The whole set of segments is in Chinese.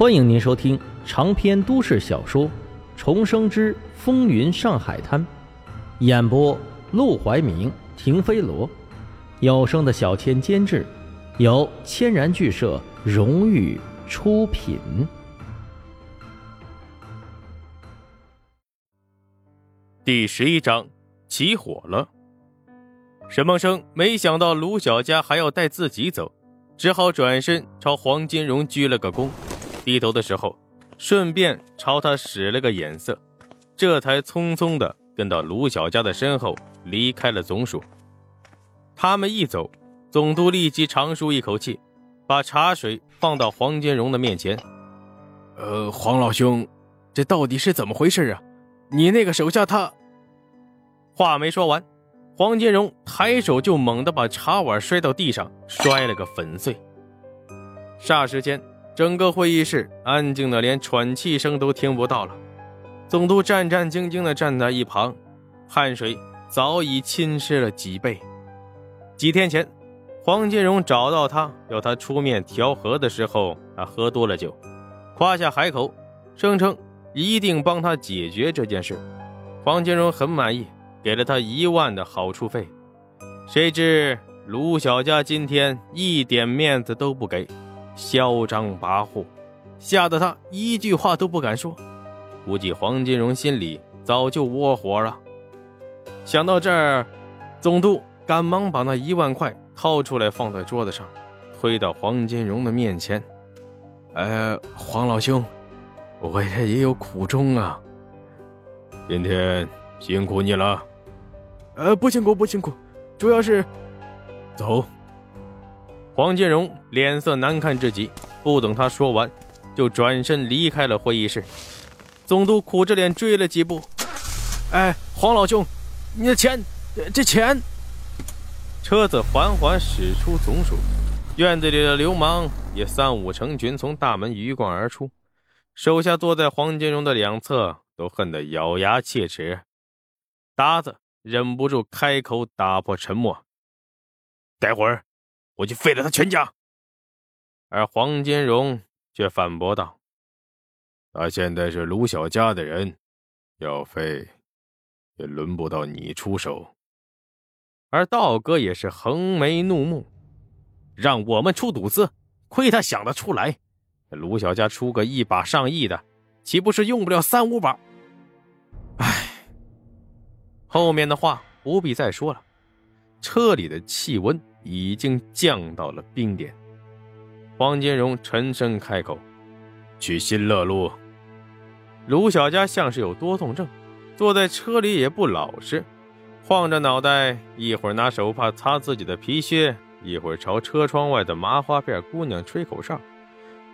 欢迎您收听长篇都市小说《重生之风云上海滩》，演播：陆怀明、停飞罗，有声的小千监制，由千然剧社荣誉出品。第十一章，起火了。沈梦生没想到卢小佳还要带自己走，只好转身朝黄金荣鞠了个躬。低头的时候，顺便朝他使了个眼色，这才匆匆的跟到卢小佳的身后离开了总署。他们一走，总督立即长舒一口气，把茶水放到黄金荣的面前。呃，黄老兄，这到底是怎么回事啊？你那个手下他……话没说完，黄金荣抬手就猛地把茶碗摔到地上，摔了个粉碎。霎时间。整个会议室安静的连喘气声都听不到了，总督战战兢兢的站在一旁，汗水早已浸湿了脊背。几天前，黄金荣找到他要他出面调和的时候，他喝多了酒，夸下海口，声称一定帮他解决这件事。黄金荣很满意，给了他一万的好处费。谁知卢小佳今天一点面子都不给。嚣张跋扈，吓得他一句话都不敢说。估计黄金荣心里早就窝火了。想到这儿，总督赶忙把那一万块掏出来放在桌子上，推到黄金荣的面前：“呃，黄老兄，我这也有苦衷啊。今天辛苦你了。”“呃，不辛苦，不辛苦，主要是……走。”黄金荣脸色难看至极，不等他说完，就转身离开了会议室。总督苦着脸追了几步：“哎，黄老兄，你的钱，这钱！”车子缓缓驶出总署，院子里的流氓也三五成群从大门鱼贯而出，手下坐在黄金荣的两侧都恨得咬牙切齿。达子忍不住开口打破沉默：“待会儿。”我就废了他全家，而黄金荣却反驳道：“他现在是卢小家的人，要废也轮不到你出手。”而道哥也是横眉怒目：“让我们出赌资，亏他想得出来！卢小家出个一把上亿的，岂不是用不了三五把？”唉，后面的话不必再说了。车里的气温。已经降到了冰点。黄金荣沉声开口：“去新乐路。”卢小佳像是有多动症，坐在车里也不老实，晃着脑袋，一会儿拿手帕擦自己的皮靴，一会儿朝车窗外的麻花辫姑娘吹口哨。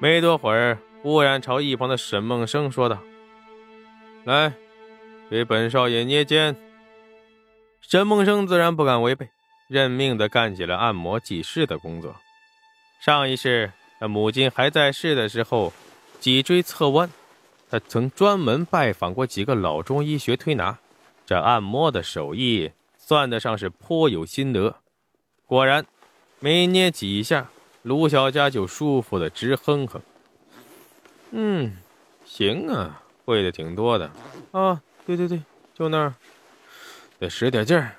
没多会儿，忽然朝一旁的沈梦生说道：“来，给本少爷捏肩。”沈梦生自然不敢违背。认命的干起了按摩技师的工作。上一世，他母亲还在世的时候，脊椎侧弯，他曾专门拜访过几个老中医学推拿，这按摩的手艺算得上是颇有心得。果然，没捏几下，卢小佳就舒服的直哼哼。嗯，行啊，会的挺多的。啊，对对对，就那儿，得使点劲儿。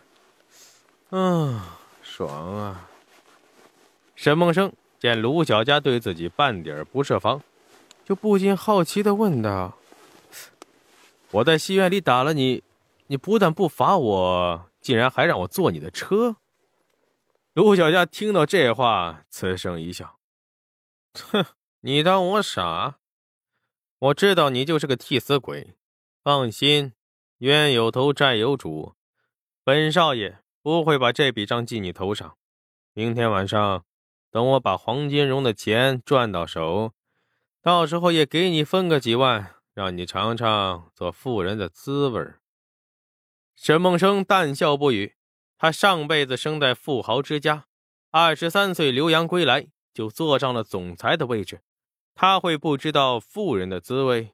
嗯，爽啊！沈梦生见卢小佳对自己半点不设防，就不禁好奇的问道：“我在戏院里打了你，你不但不罚我，竟然还让我坐你的车？”卢小佳听到这话，嗤声一笑：“哼，你当我傻？我知道你就是个替死鬼。放心，冤有头债有主，本少爷。”不会把这笔账记你头上。明天晚上，等我把黄金荣的钱赚到手，到时候也给你分个几万，让你尝尝做富人的滋味。沈梦生淡笑不语。他上辈子生在富豪之家，二十三岁留洋归来就坐上了总裁的位置，他会不知道富人的滋味？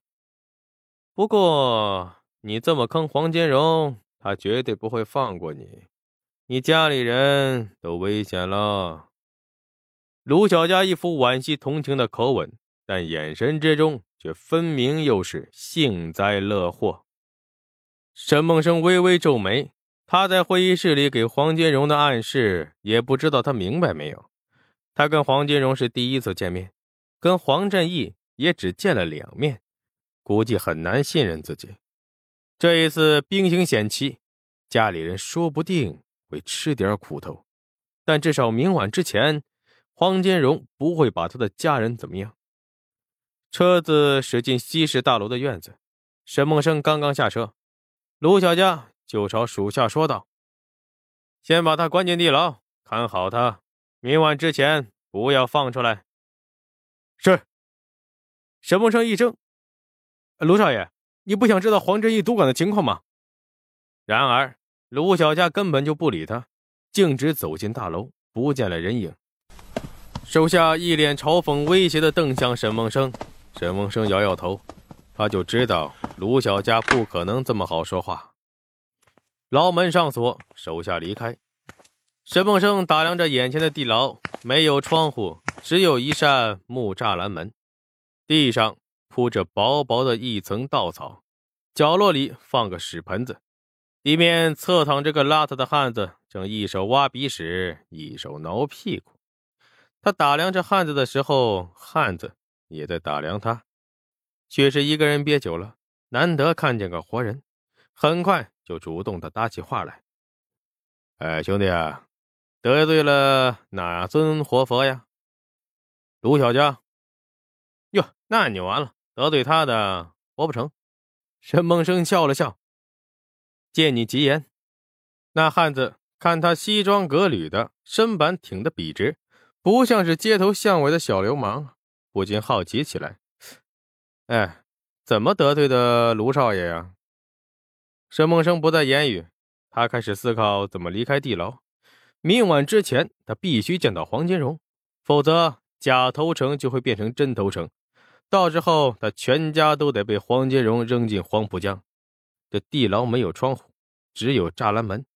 不过你这么坑黄金荣，他绝对不会放过你。你家里人都危险了。卢小佳一副惋惜同情的口吻，但眼神之中却分明又是幸灾乐祸。沈梦生微微皱眉，他在会议室里给黄金荣的暗示，也不知道他明白没有。他跟黄金荣是第一次见面，跟黄振义也只见了两面，估计很难信任自己。这一次兵行险棋，家里人说不定会吃点苦头，但至少明晚之前，黄金荣不会把他的家人怎么样。车子驶进西市大楼的院子，沈梦生刚刚下车，卢小佳就朝属下说道：“先把他关进地牢，看好他。”明晚之前不要放出来。是。沈梦生一怔：“卢少爷，你不想知道黄振义赌馆的情况吗？”然而卢小佳根本就不理他，径直走进大楼，不见了人影。手下一脸嘲讽、威胁的瞪向沈梦生。沈梦生摇摇头，他就知道卢小佳不可能这么好说话。牢门上锁，手下离开。沈梦生打量着眼前的地牢，没有窗户，只有一扇木栅栏门。地上铺着薄薄的一层稻草，角落里放个屎盆子，里面侧躺着个邋遢的汉子，正一手挖鼻屎，一手挠屁股。他打量着汉子的时候，汉子也在打量他，却是一个人憋久了，难得看见个活人，很快就主动的搭起话来：“哎，兄弟啊！”得罪了哪尊活佛呀？卢小佳。哟，那你完了，得罪他的活不成。沈梦生笑了笑，借你吉言。那汉子看他西装革履的，身板挺得笔直，不像是街头巷尾的小流氓，不禁好奇起来。哎，怎么得罪的卢少爷呀？沈梦生不再言语，他开始思考怎么离开地牢。明晚之前，他必须见到黄金荣，否则假投诚就会变成真投诚。到时候，他全家都得被黄金荣扔进黄浦江。这地牢没有窗户，只有栅栏门，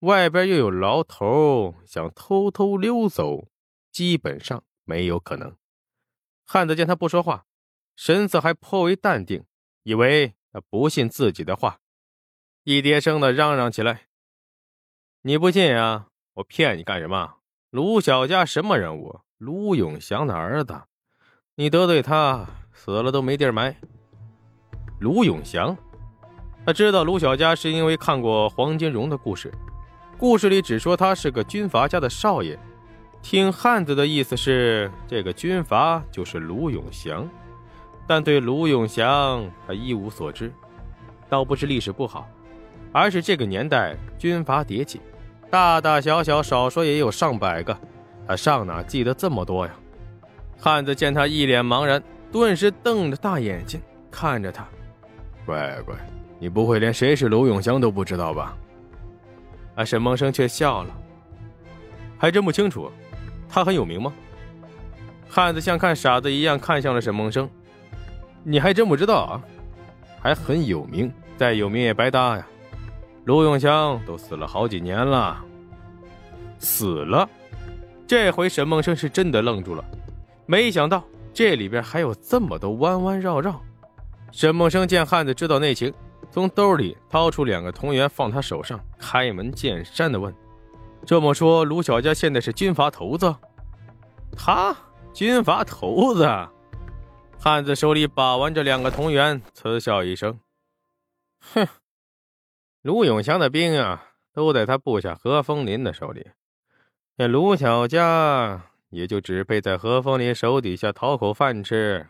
外边又有牢头，想偷偷溜走，基本上没有可能。汉子见他不说话，神色还颇为淡定，以为他不信自己的话，一叠声的嚷嚷起来：“你不信啊？”我骗你干什么？卢小佳什么人物？卢永祥的儿子，你得罪他，死了都没地儿埋。卢永祥，他知道卢小佳是因为看过黄金荣的故事，故事里只说他是个军阀家的少爷。听汉子的意思是，这个军阀就是卢永祥，但对卢永祥他一无所知。倒不是历史不好，而是这个年代军阀迭起。大大小小，少说也有上百个，他上哪记得这么多呀？汉子见他一脸茫然，顿时瞪着大眼睛看着他。乖乖，你不会连谁是卢永祥都不知道吧？啊，沈梦生却笑了，还真不清楚，他很有名吗？汉子像看傻子一样看向了沈梦生，你还真不知道啊？还很有名，再有名也白搭呀。卢永祥都死了好几年了，死了。这回沈梦生是真的愣住了，没想到这里边还有这么多弯弯绕绕。沈梦生见汉子知道内情，从兜里掏出两个铜元放他手上，开门见山的问：“这么说，卢小佳现在是军阀头子？他军阀头子？”汉子手里把玩着两个铜元，嗤笑一声：“哼。”卢永祥的兵啊，都在他部下何风林的手里。那卢小佳也就只配在何风林手底下讨口饭吃，